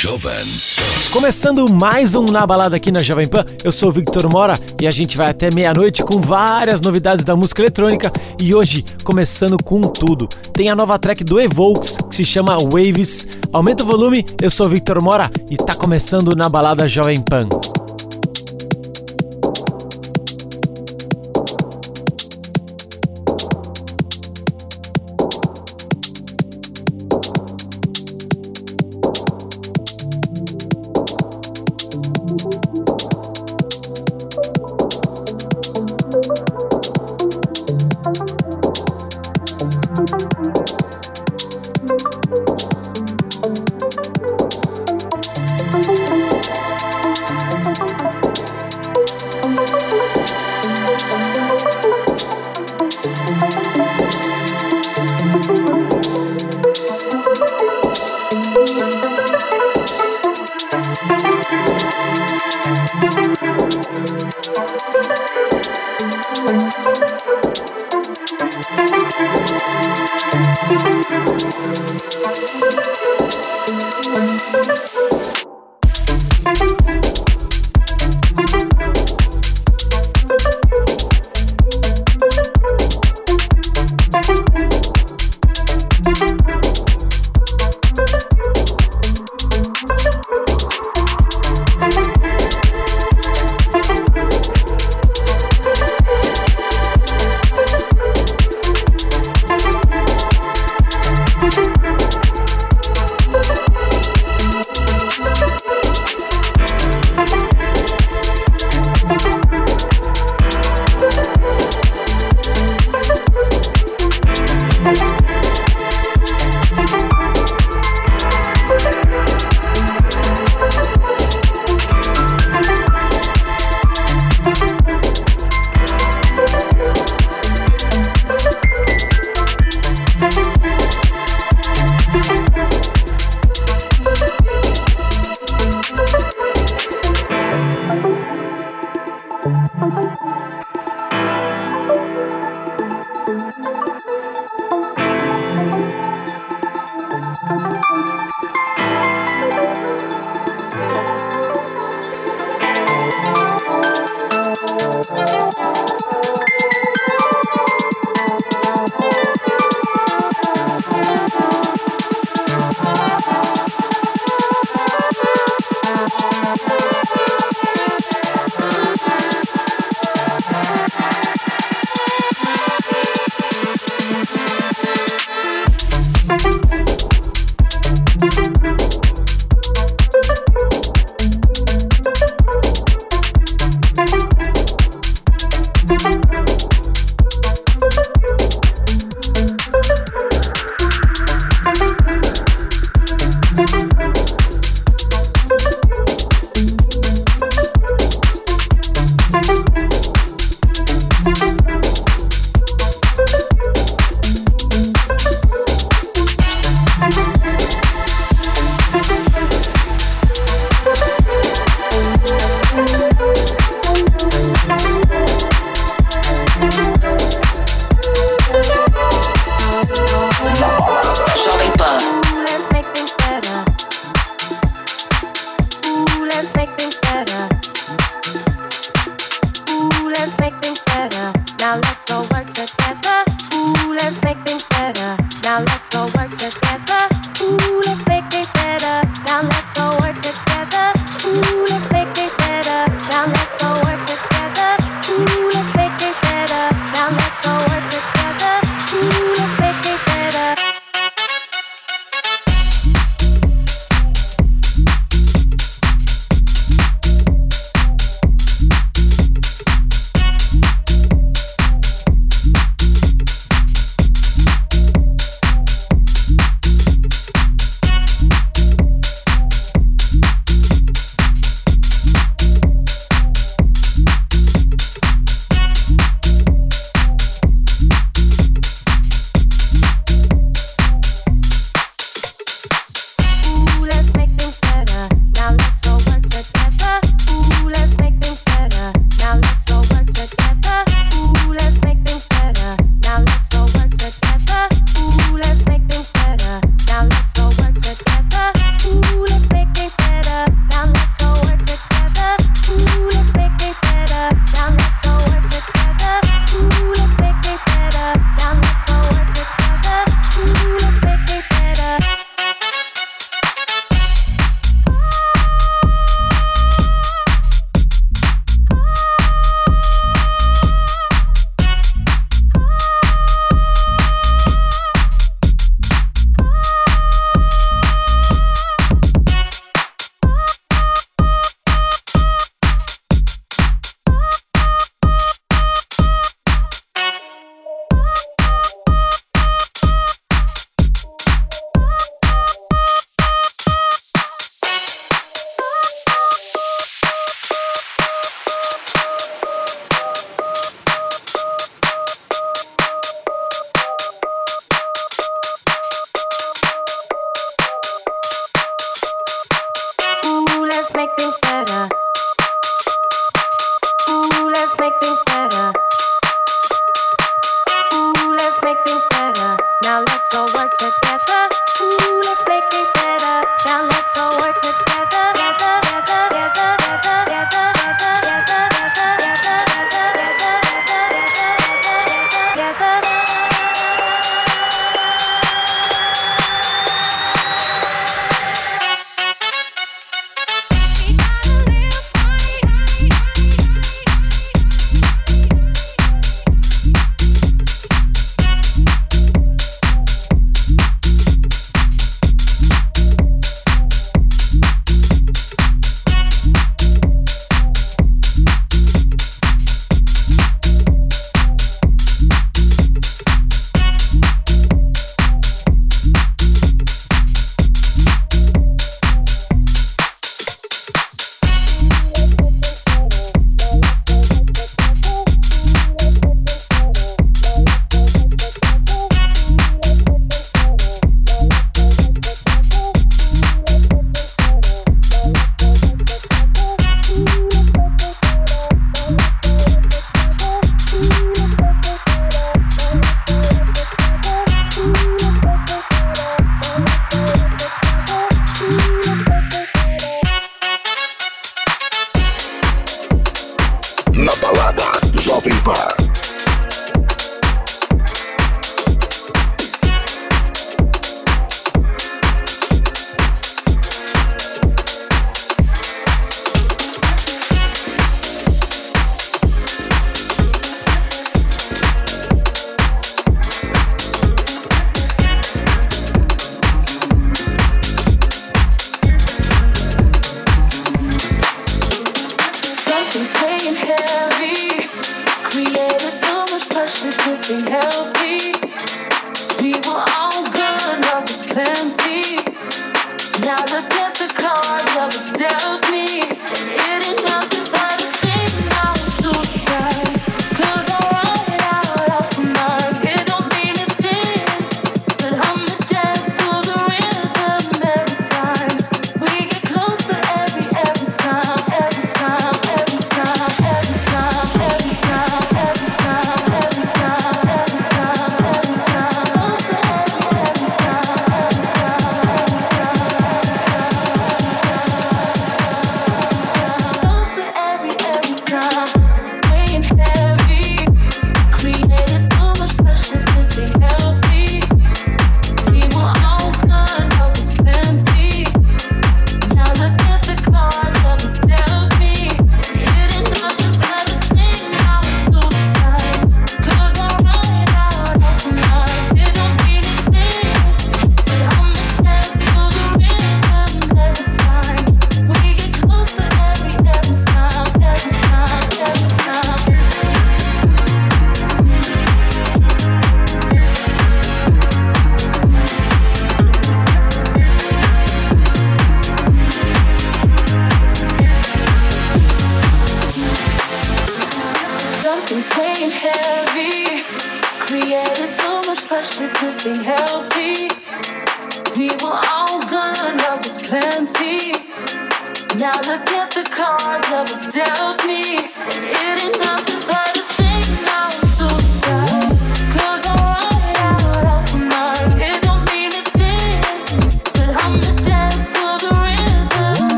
Jovem. Começando mais um Na Balada aqui na Jovem Pan, eu sou o Victor Mora e a gente vai até meia-noite com várias novidades da música eletrônica e hoje começando com tudo. Tem a nova track do Evokes que se chama Waves. Aumenta o volume, eu sou o Victor Mora e tá começando Na Balada Jovem Pan.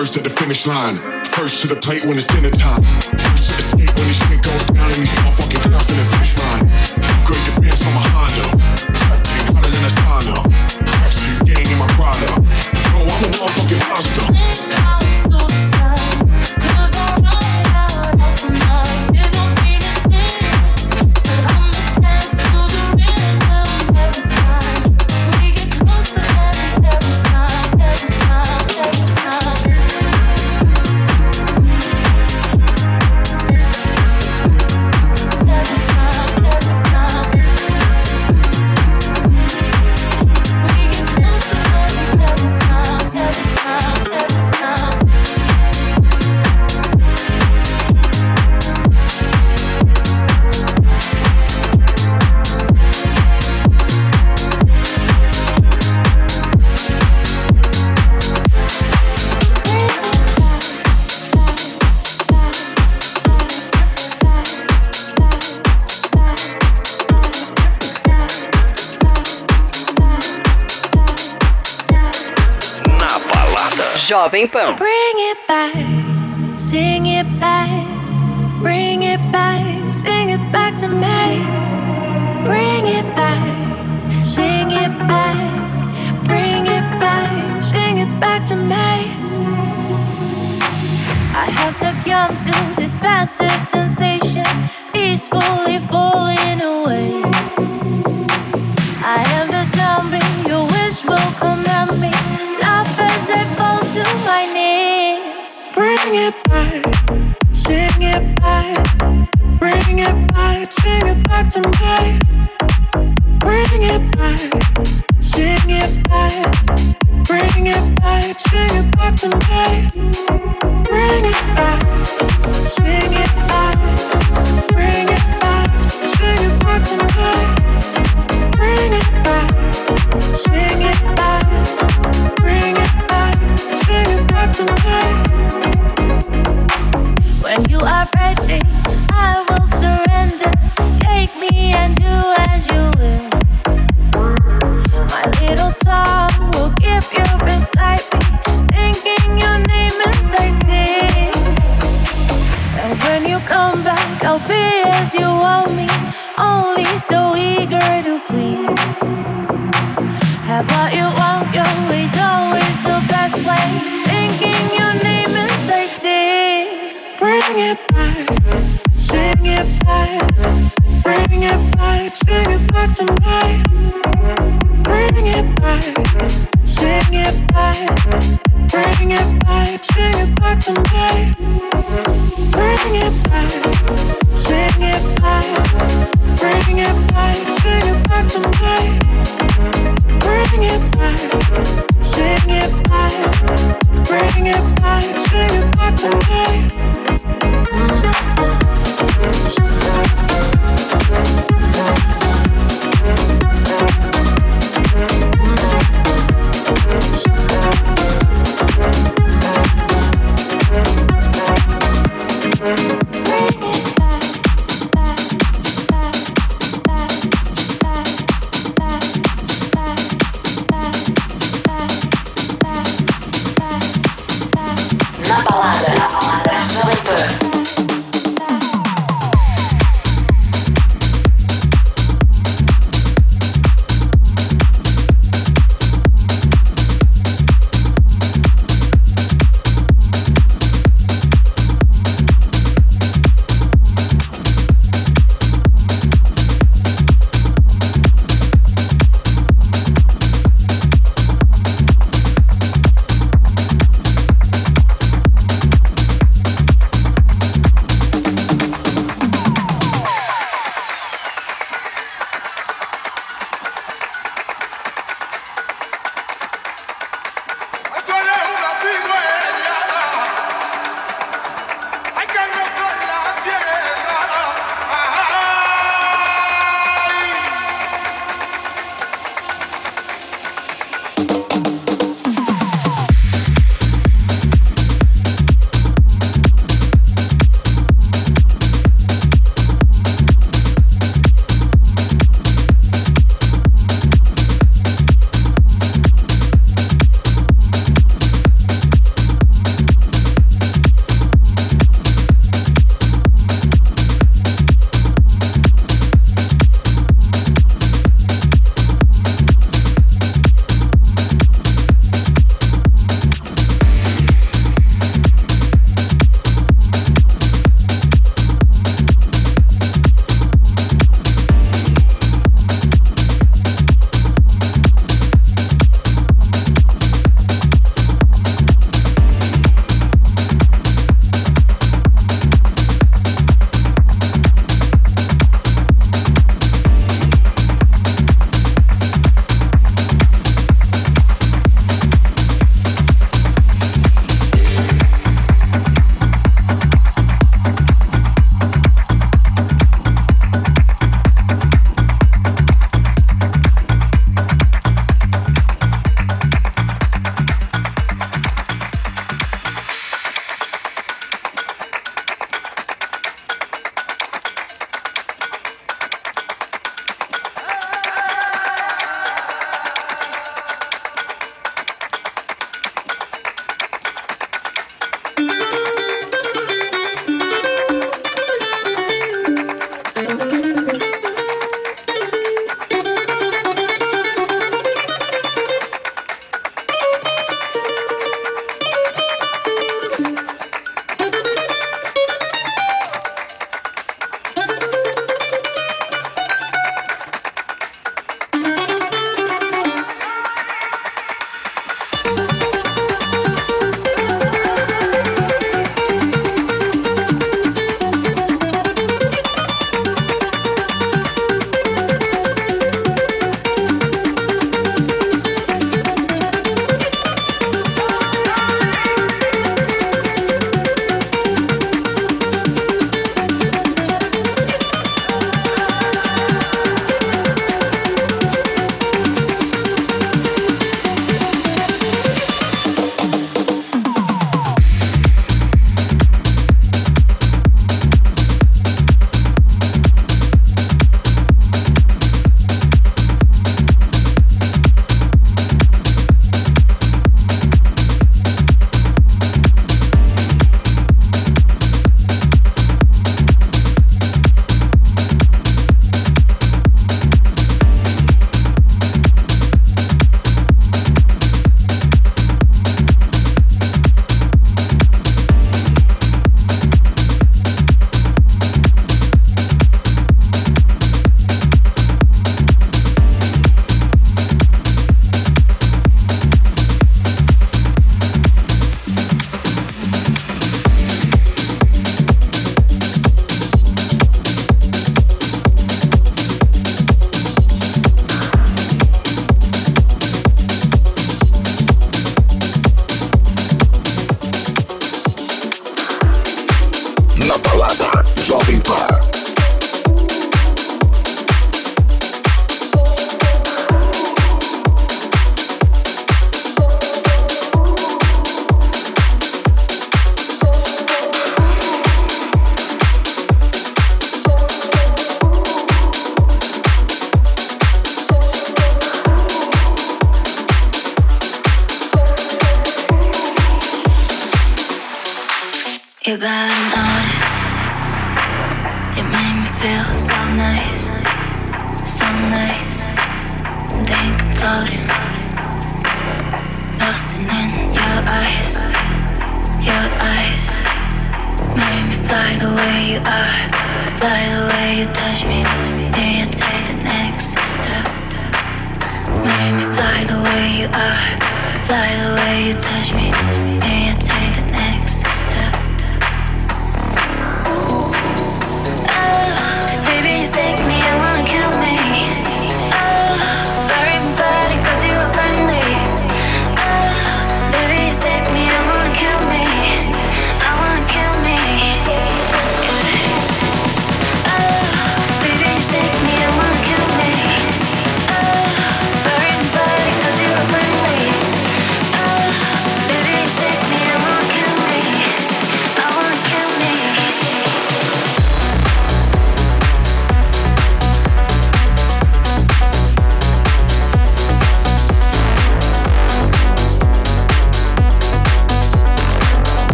First at the finish line. First to the plate when it's dinner time. First to the state when this shit goes down and these motherfucking clowns in the finish line. Great defense from a high. Jovem Pan.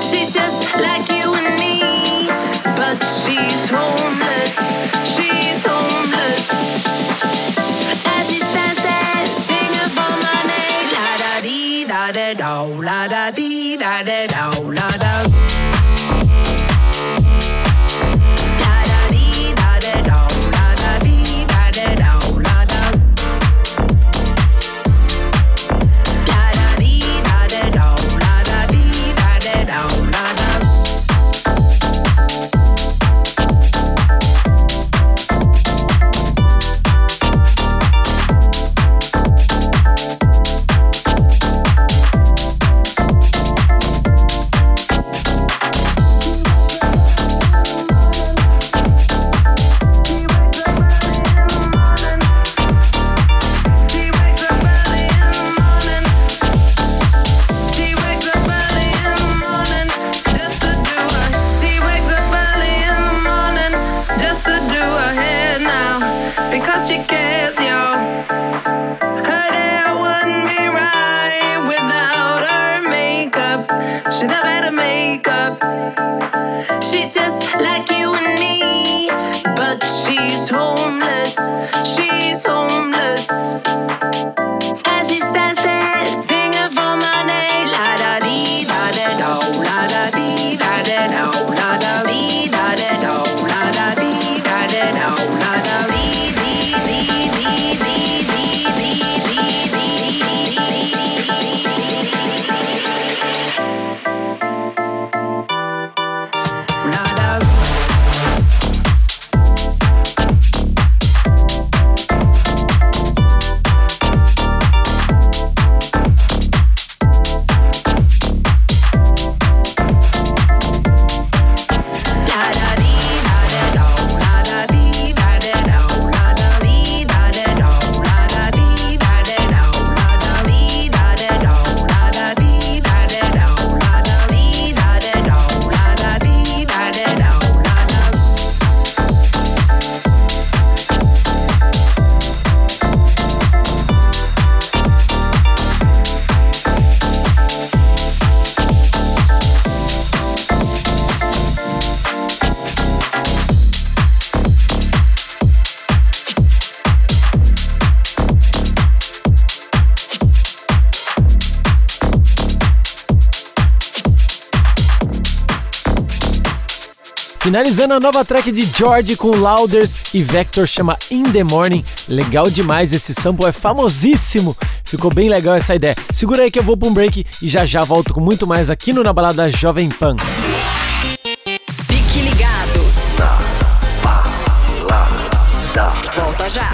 She's just like you. Finalizando a nova track de George com Louders e Vector chama In The Morning. Legal demais, esse sample é famosíssimo. Ficou bem legal essa ideia. Segura aí que eu vou pra um break e já já volto com muito mais aqui no Na Balada Jovem Pan. Fique ligado. Na Balada. Volta já.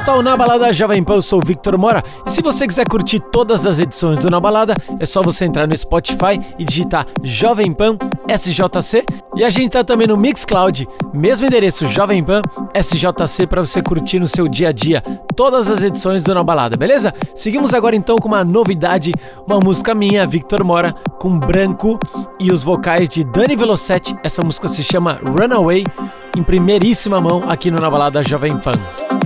Volta ao Na Balada Jovem Pan, eu sou o Victor Mora. E se você quiser curtir todas as edições do Na Balada, é só você entrar no Spotify e digitar Jovem Pan SJC. E a gente tá também no Mixcloud, mesmo endereço Jovem Pan SJC para você curtir no seu dia a dia todas as edições do Na Balada, beleza? Seguimos agora então com uma novidade, uma música minha, Victor Mora, com branco e os vocais de Dani Velocetti. Essa música se chama Runaway, em primeiríssima mão aqui no Na Balada Jovem Pan.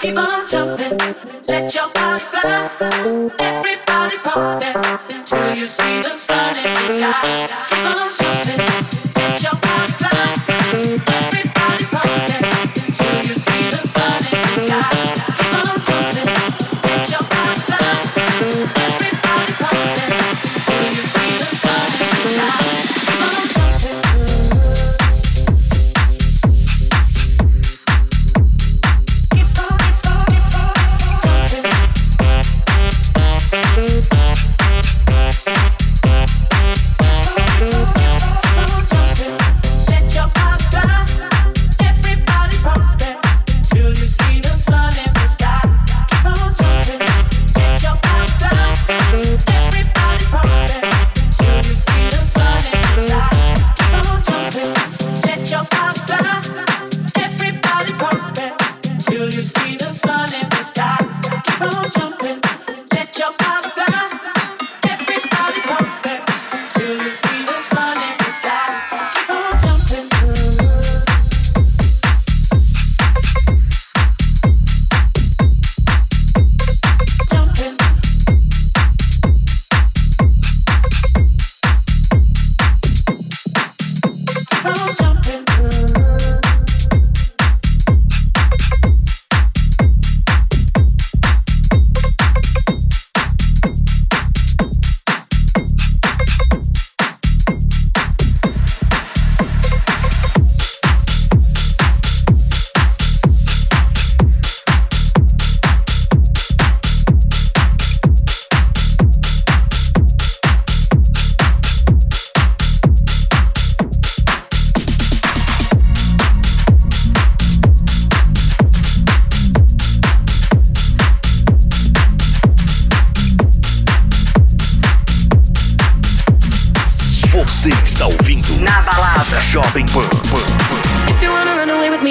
Keep on jumping, let your body fly.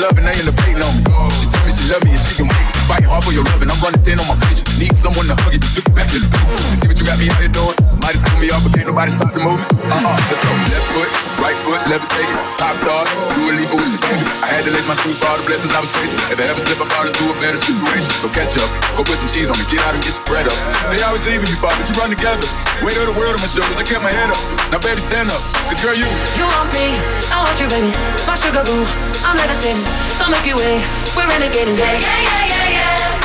Love and end up hating on me. She told me she love me and she can wait. Fighting I'm running thin on my patience. Need someone to hug you, took it back to the basics. You see what you got me out here doing? Might have threw me off, but can't nobody stop the movement. Uh-uh, let's go. Left foot, right foot, levitating. Pop star, do a leap with the baby. I had to lace my shoes for all the blessings I was chasing. If I ever slip, I got into a better situation. So catch up, go put some cheese on me, get out and get your bread up. They always leaving you, but you run together. Weight of the world on my shoulders, I kept my head up. Now baby, stand up, cause girl, you. You want me, I want you, baby. My sugar boo, I'm levitating. Don't make you wait, we're renegading. Yeah, yeah, yeah, yeah, yeah.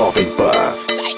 Jovem Pan.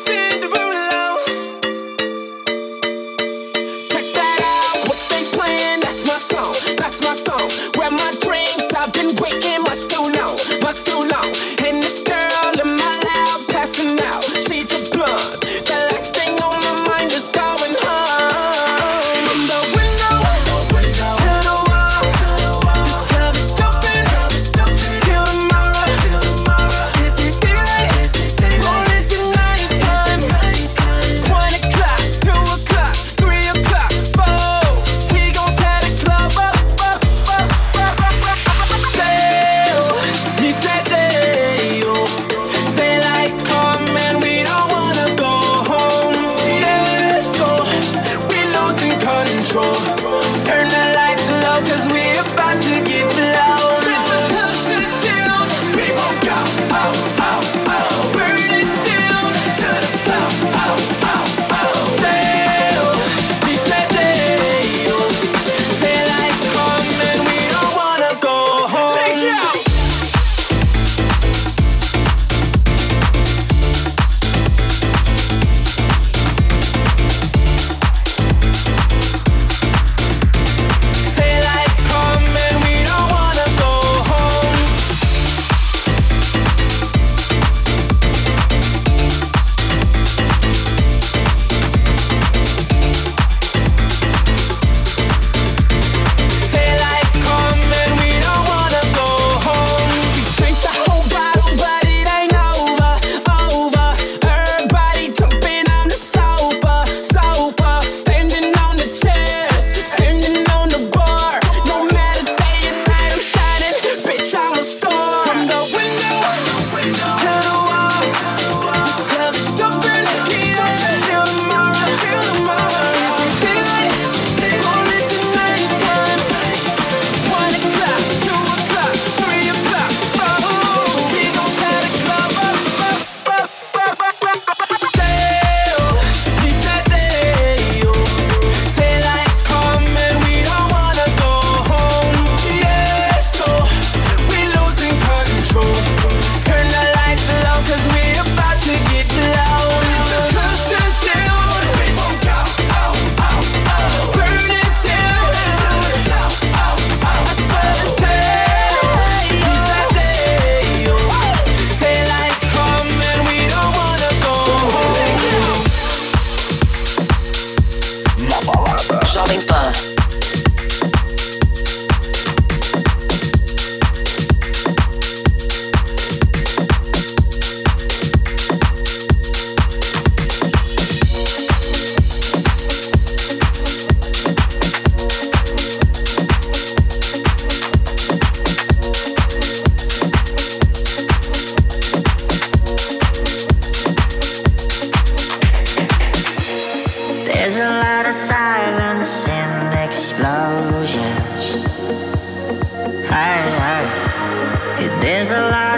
There's a lot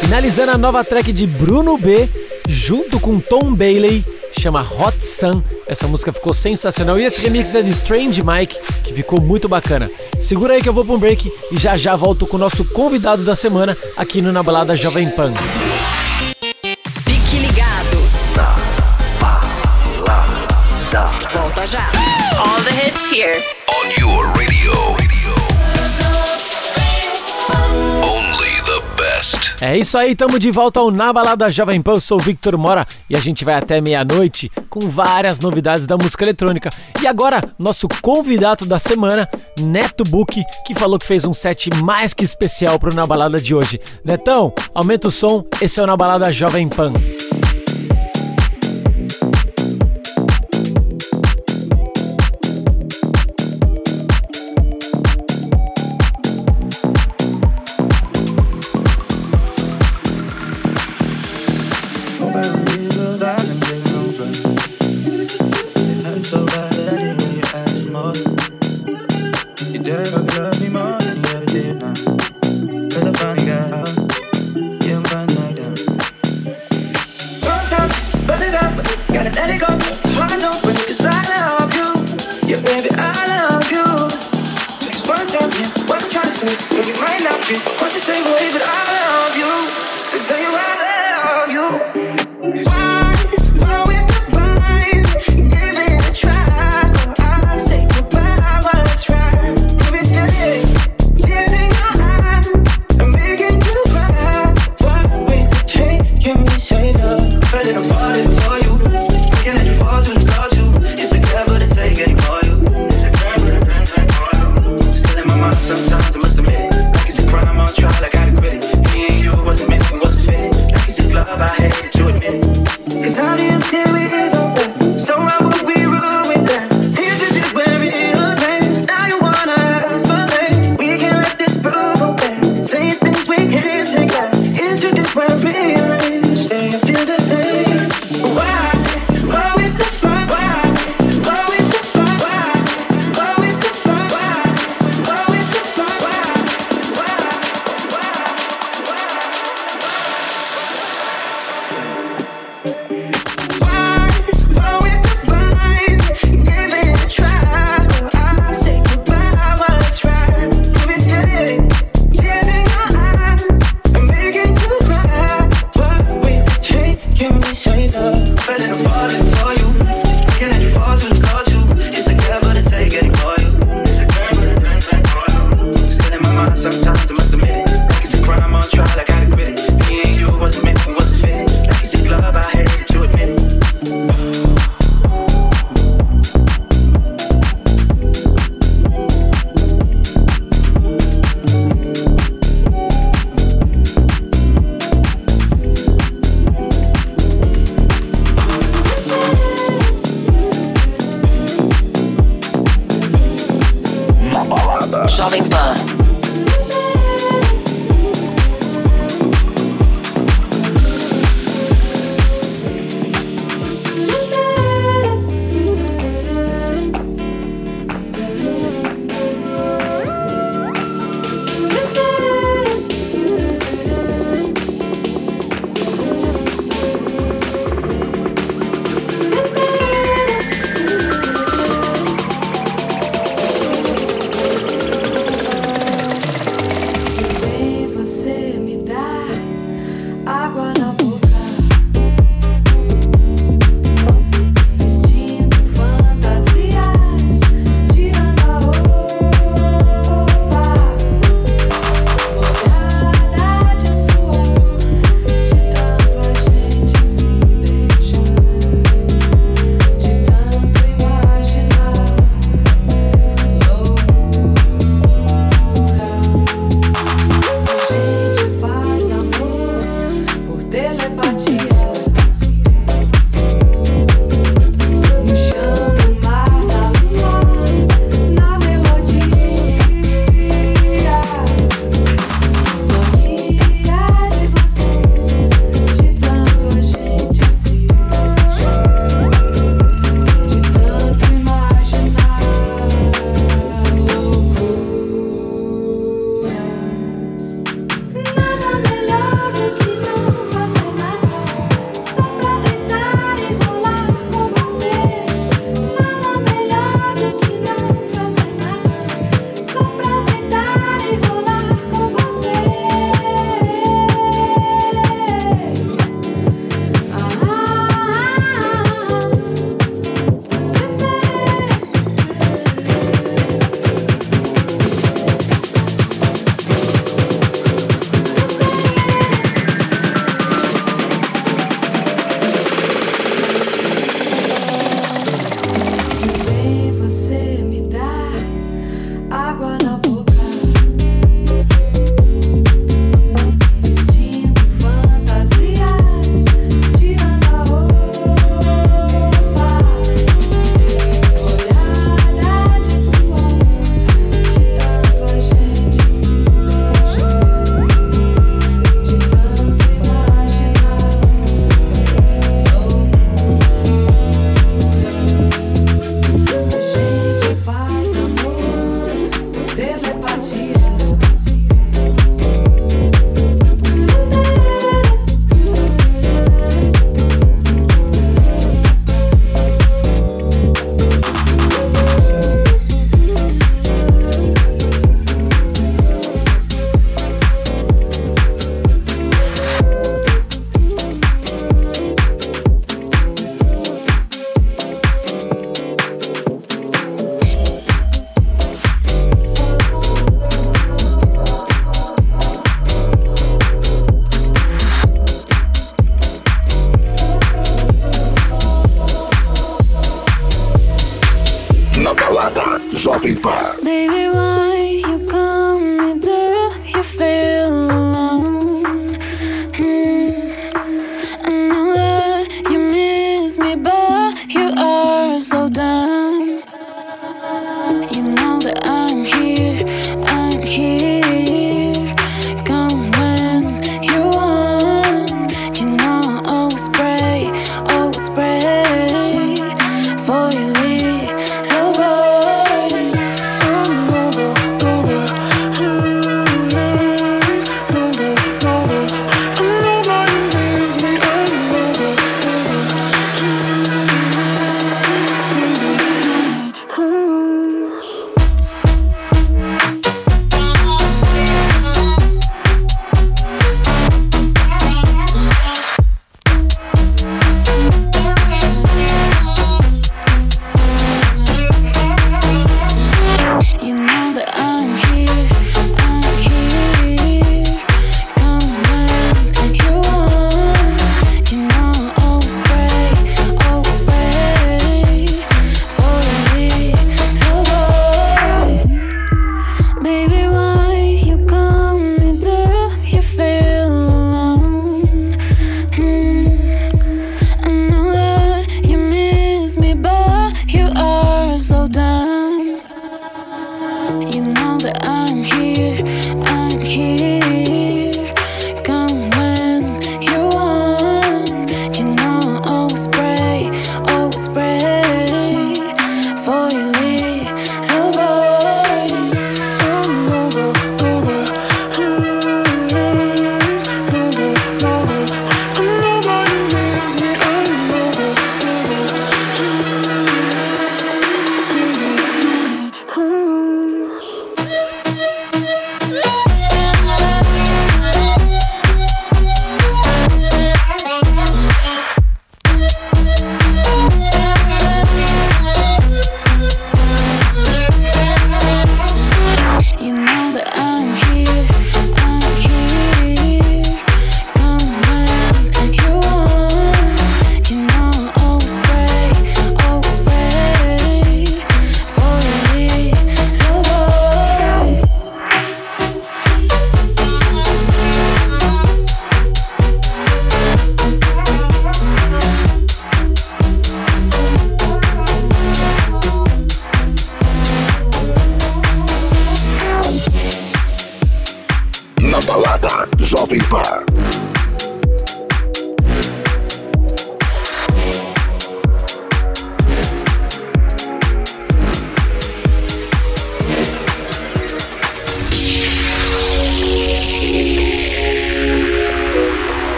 Finalizando a nova track de Bruno B, junto com Tom Bailey, chama Hot Sun. Essa música ficou sensacional e esse remix é de Strange Mike, que ficou muito bacana. Segura aí que eu vou para um break e já já volto com o nosso convidado da semana aqui no Na Balada Jovem Pan. Fique ligado. Na balada. Volta já. All the hits here. On your radio. É isso aí, tamo de volta ao Na Balada Jovem Pan. Eu sou o Victor Mora e a gente vai até meia-noite com várias novidades da música eletrônica. E agora, nosso convidado da semana, Neto Book, que falou que fez um set mais que especial pro Na Balada de hoje. Netão, aumenta o som, esse é o Na Balada Jovem Pan.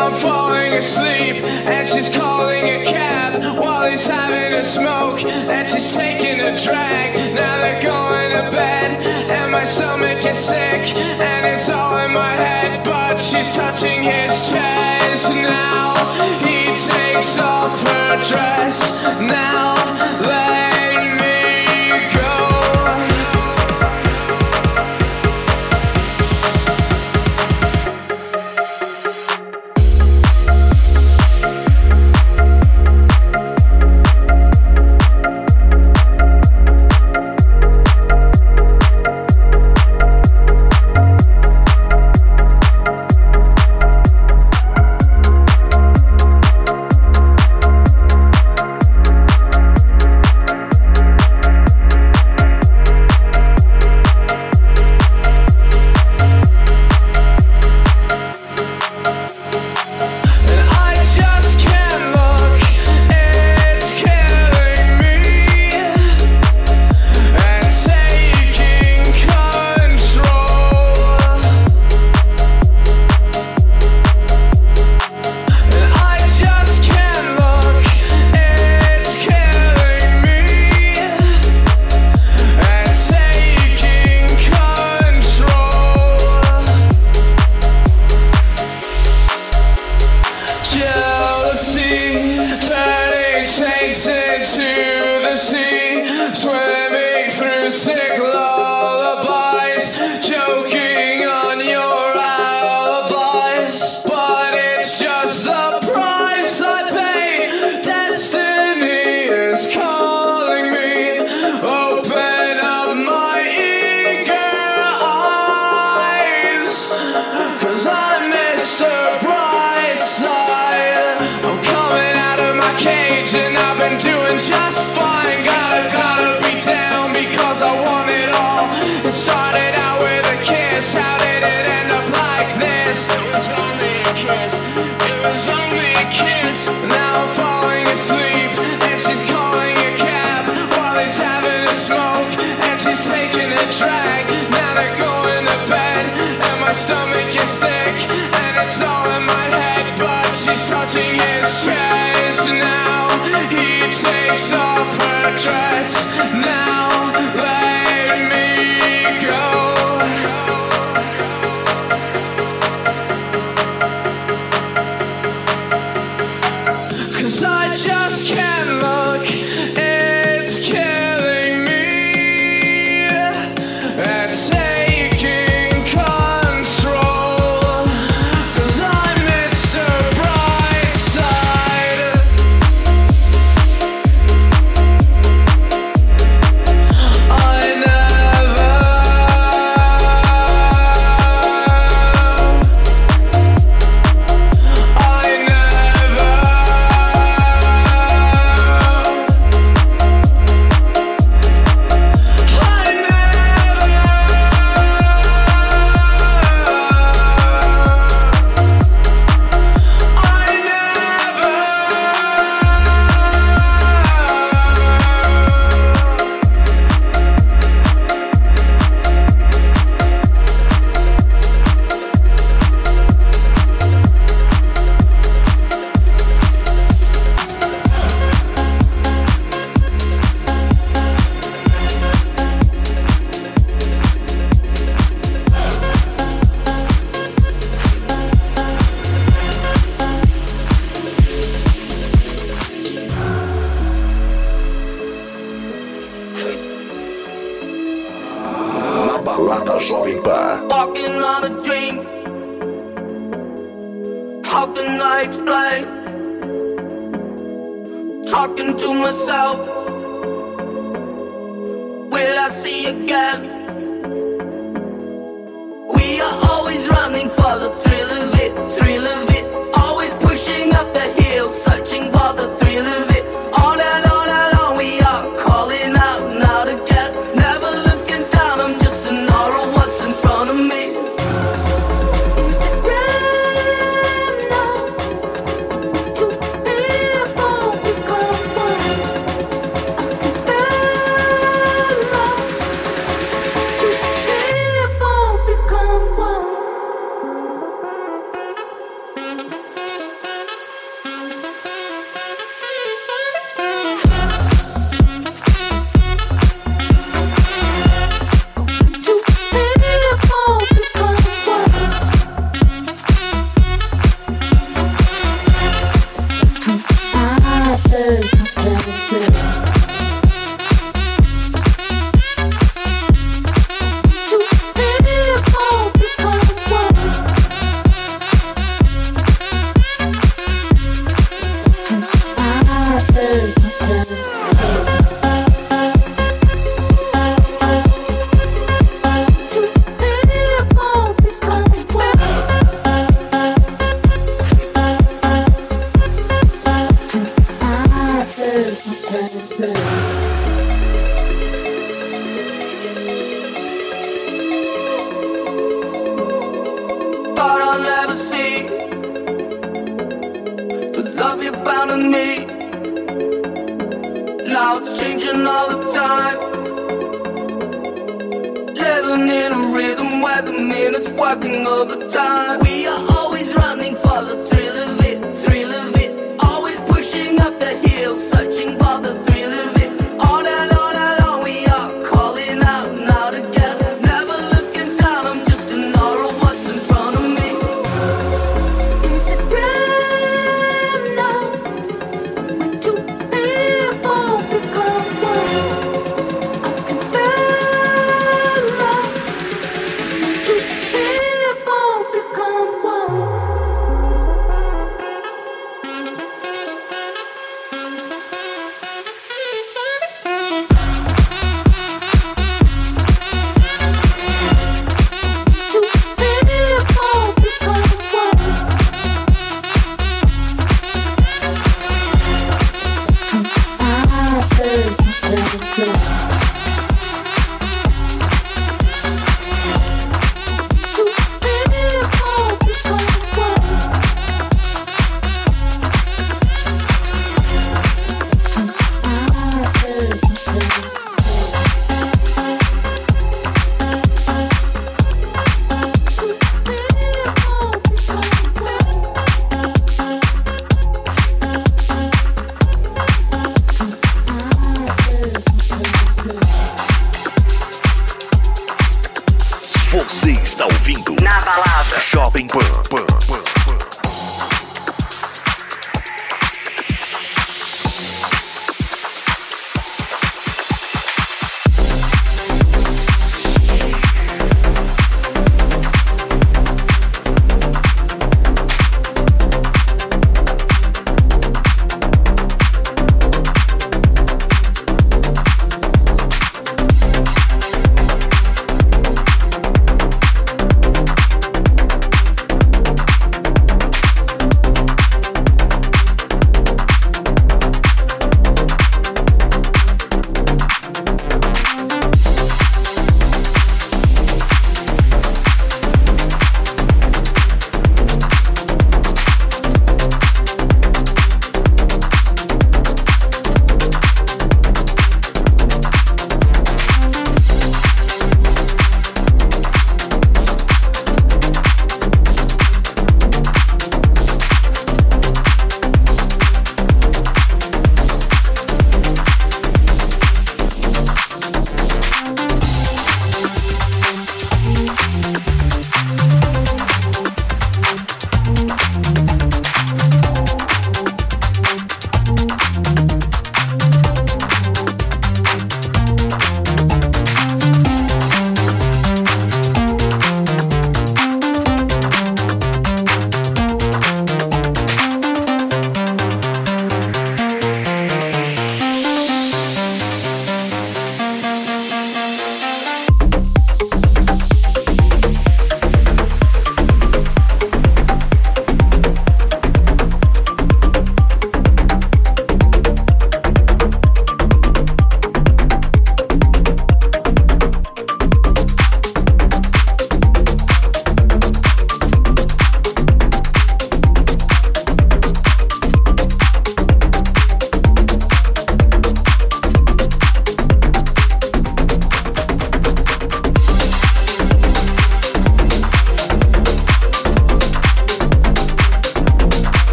out falling asleep And she's calling a cab while he's having a smoke And she's taking a drag, now they're going to bed And my stomach is sick, and it's all in my head But she's touching his chest. Now He takes off her dress, now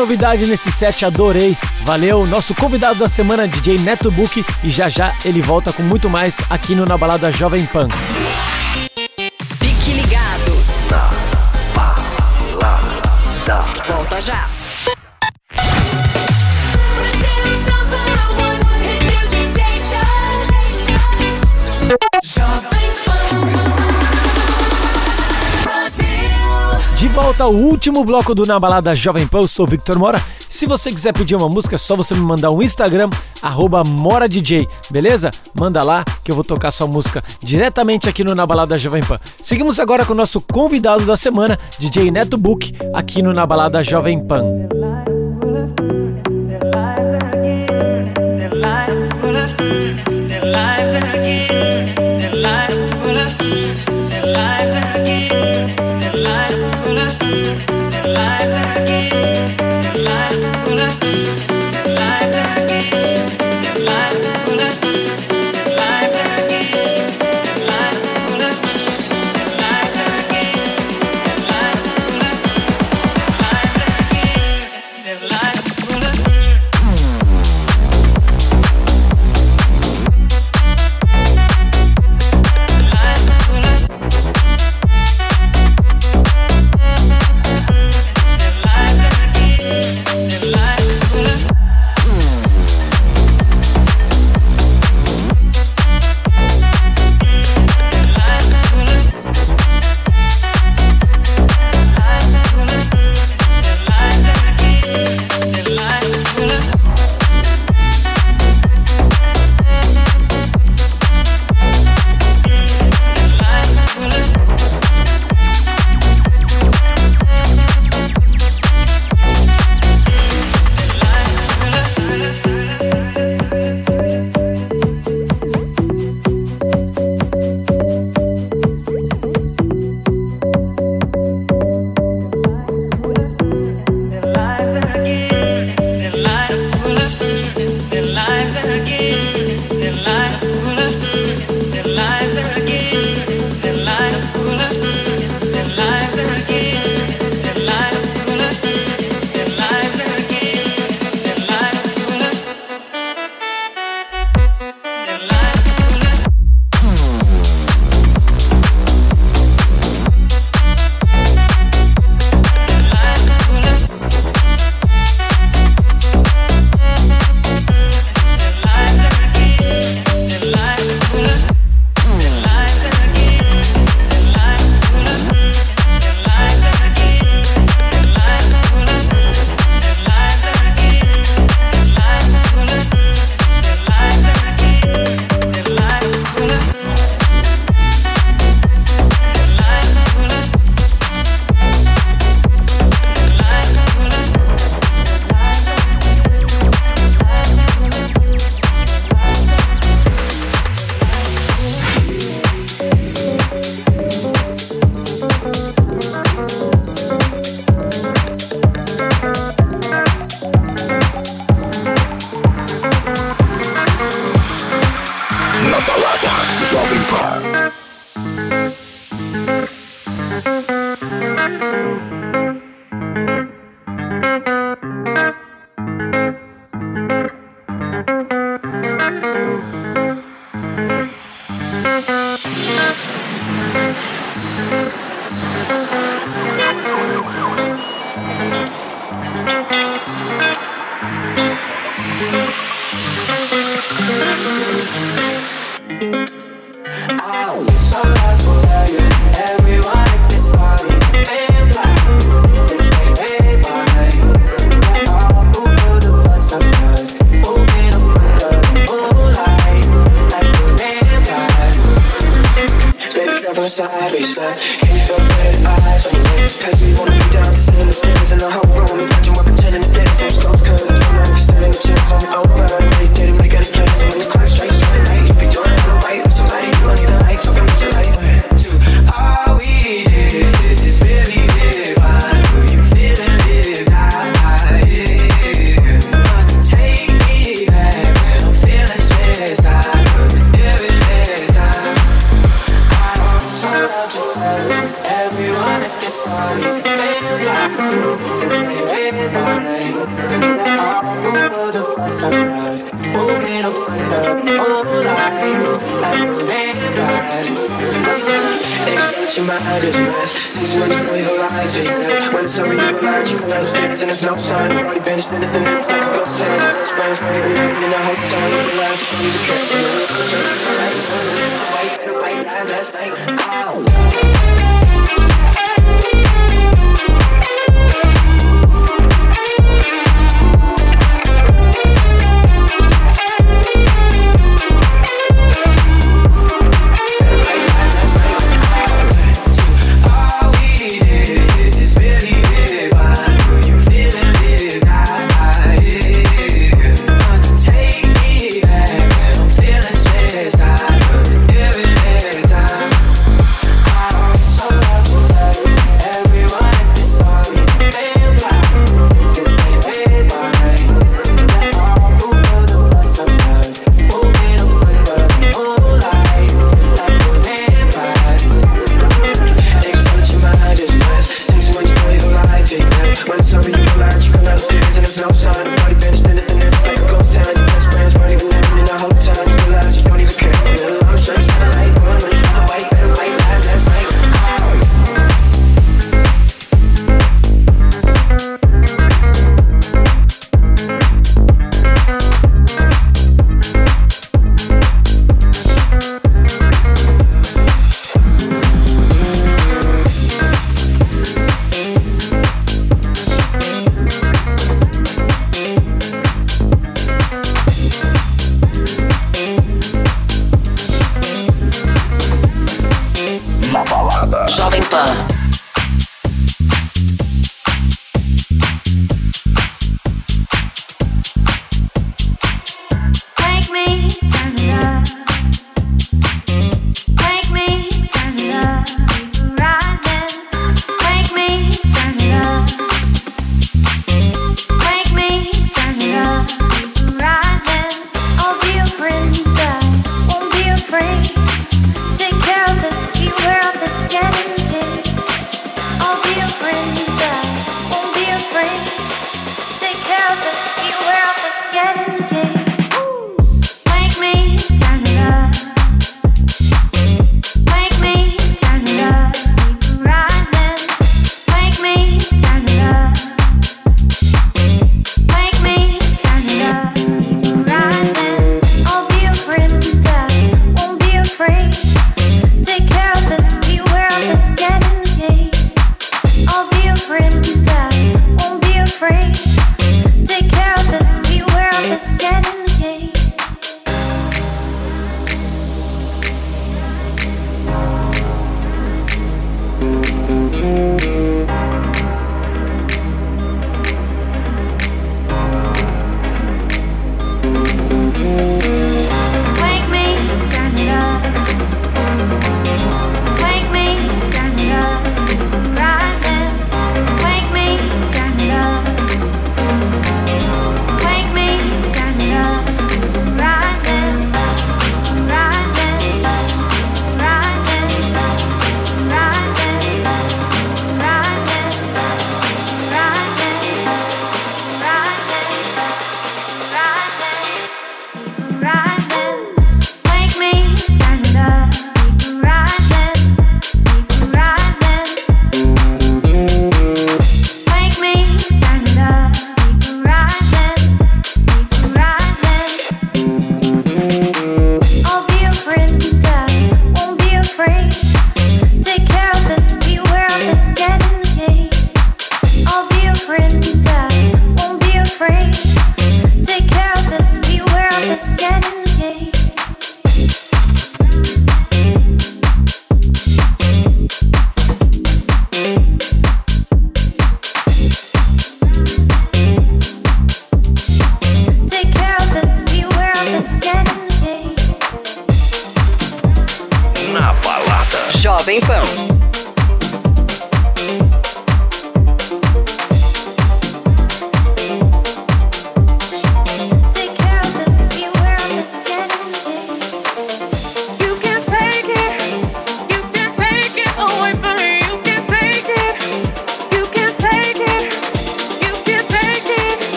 novidade nesse set, adorei. Valeu, nosso convidado da semana, DJ Neto Book, e já já ele volta com muito mais aqui no Na Balada Jovem Pan. Volta ao último bloco do Na Balada Jovem Pan, eu sou Victor Mora. Se você quiser pedir uma música, é só você me mandar um Instagram, MoraDJ, beleza? Manda lá que eu vou tocar sua música diretamente aqui no Na Balada Jovem Pan. Seguimos agora com o nosso convidado da semana, DJ Neto Book, aqui no Na Balada Jovem Pan.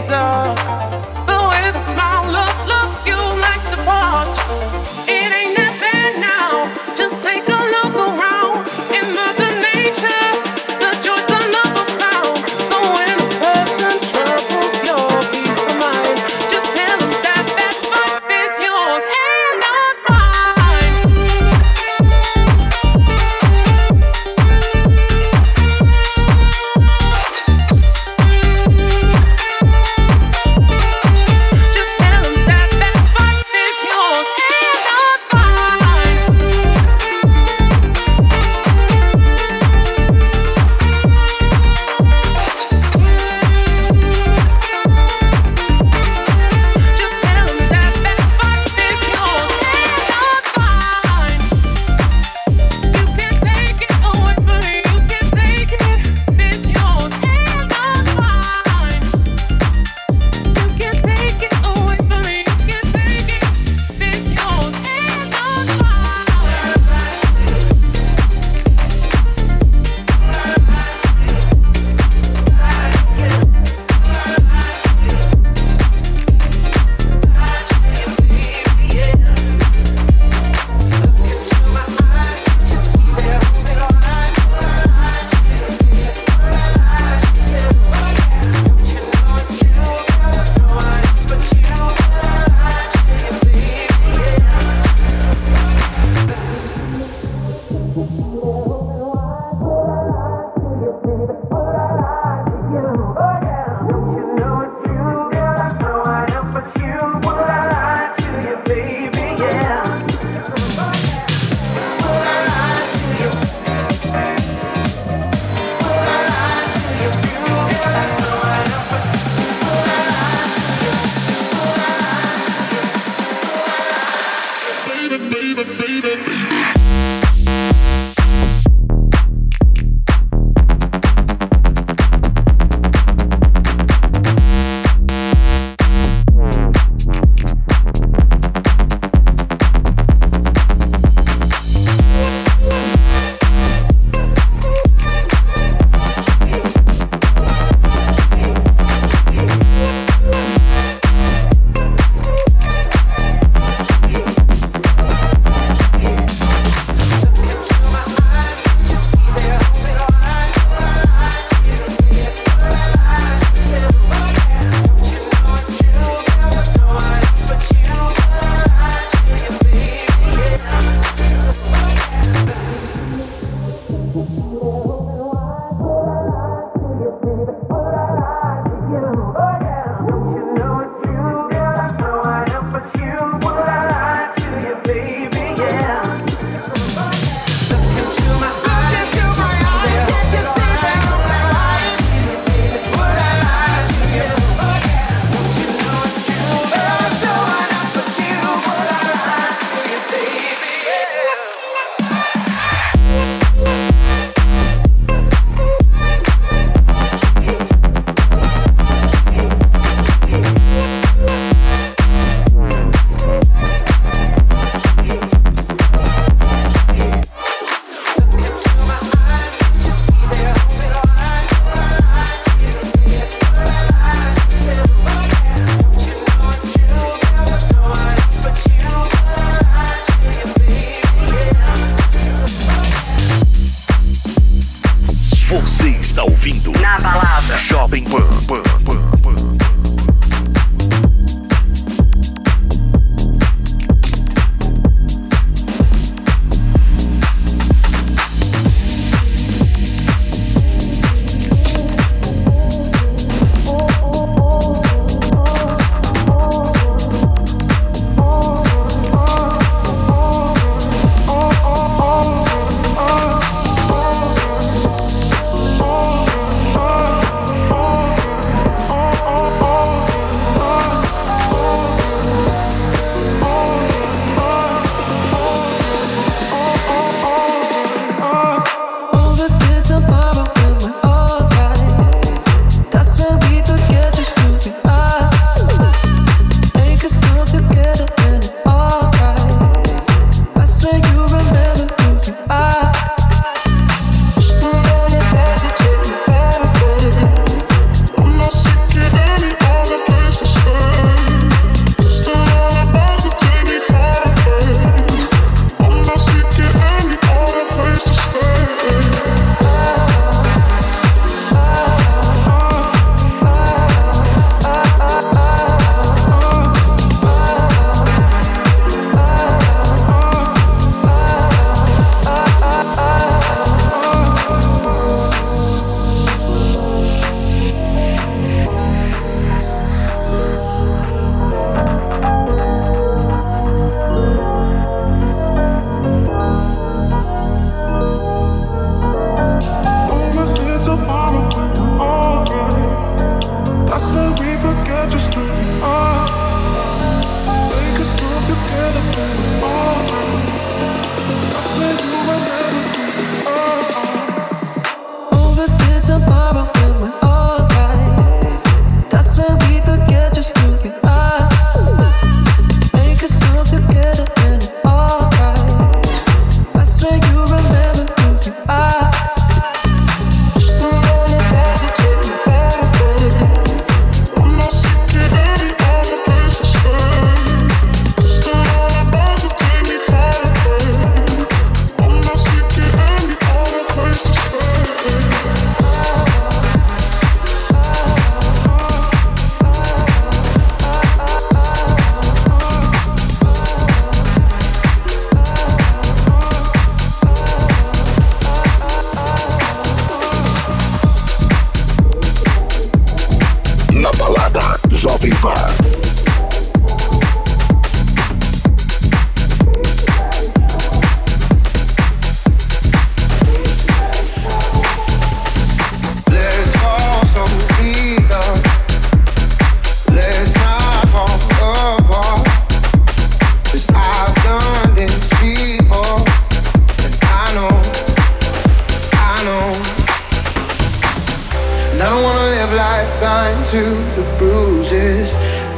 The dark.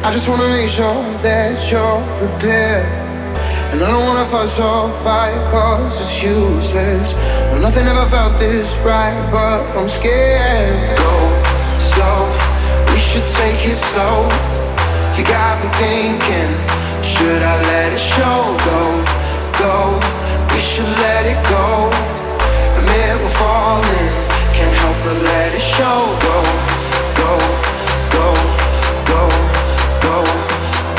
I just wanna make sure that you're prepared. And I don't wanna fuss or fight, cause it's useless. No, nothing ever felt this right, but I'm scared. Go slow, we should take it slow. You got me thinking, should I let it show? Go, go, we should let it go. Admit we're falling, can't help but let it show. Go, go, go, go.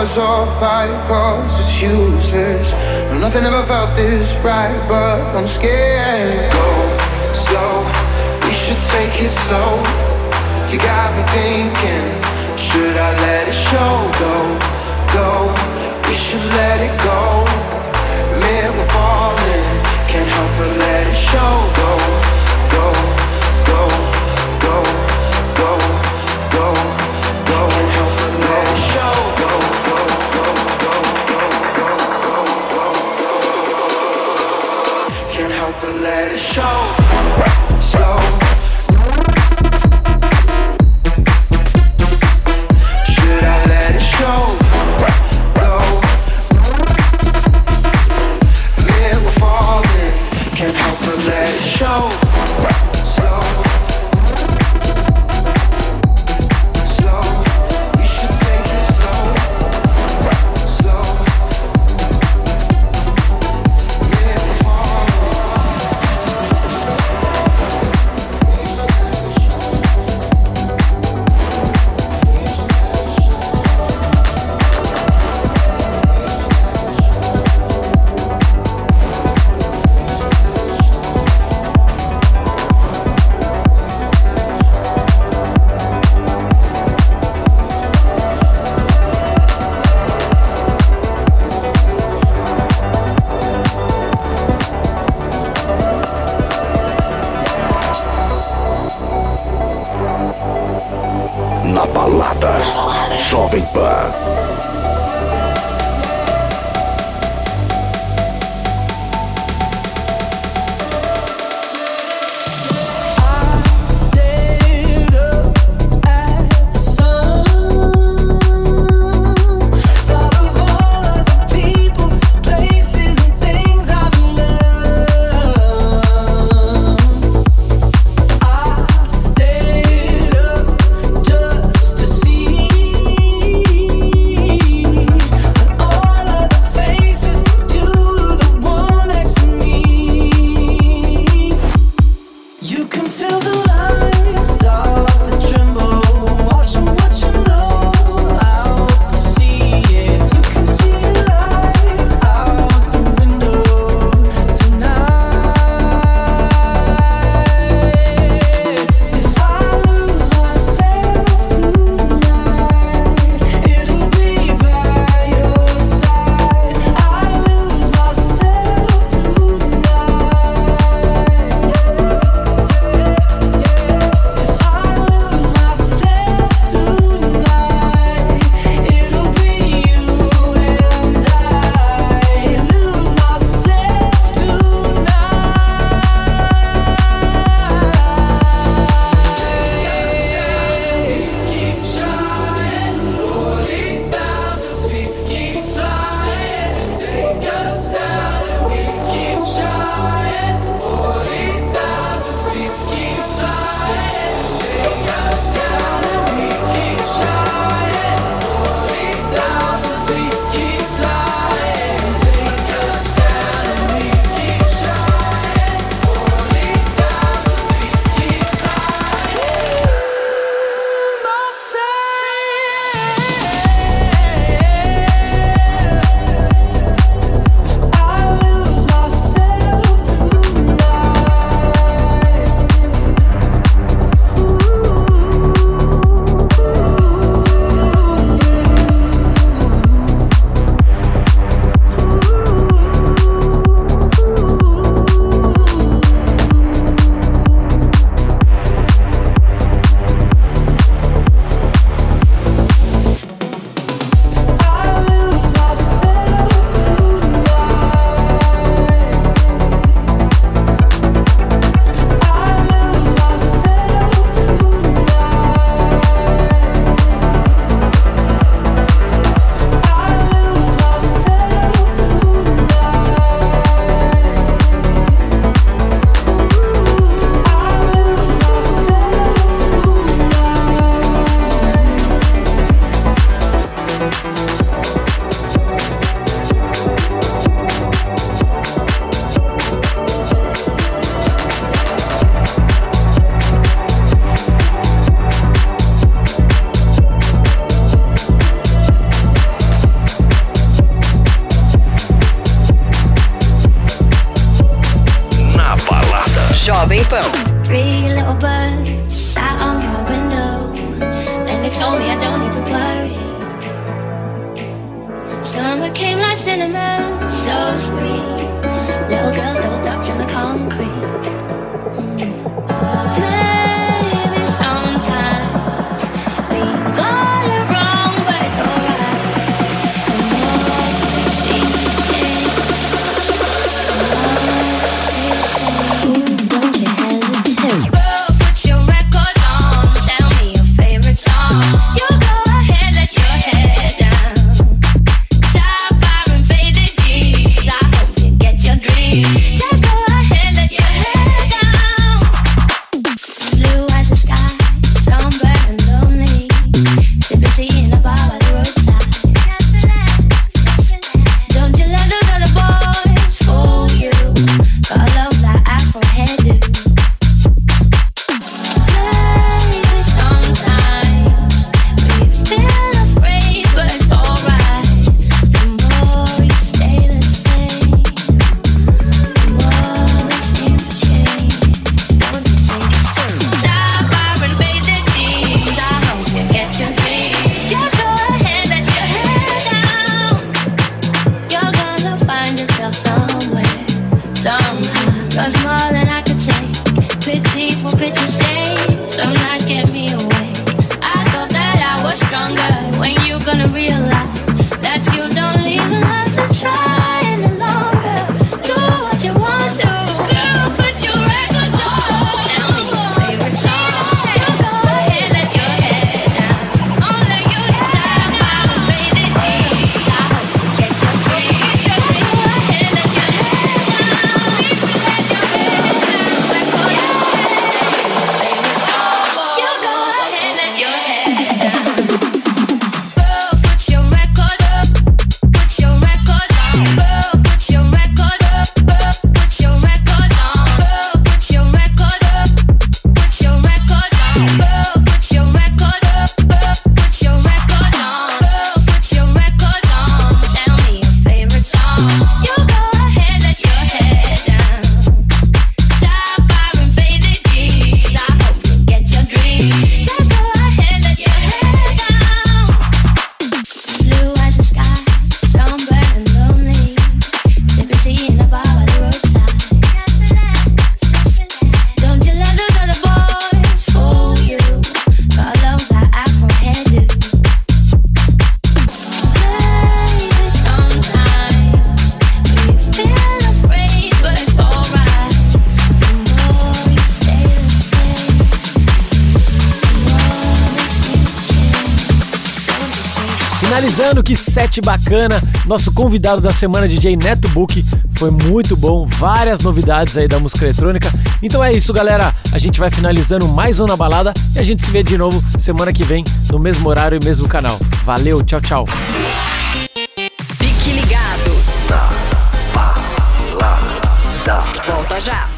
fuss or fight cause it's useless. No, nothing ever felt this right, but I'm scared. Go slow, we should take it slow. You got me thinking, should I let it show? Go, go, we should let it go. Admit we're falling, can't help but let it show. Go, go, to let it show. Bobby Three little birds sat on my window, and they told me I don't need to worry. Summer came like cinnamon, so sweet. Little girls double dutch on the concrete. Que set bacana! Nosso convidado da semana, DJ Neto Book, foi muito bom. Várias novidades aí da música eletrônica. Então é isso, galera. A gente vai finalizando mais uma balada e a gente se vê de novo semana que vem, no mesmo horário e mesmo canal. Valeu, tchau, tchau. Fique ligado. Na balada. Volta já.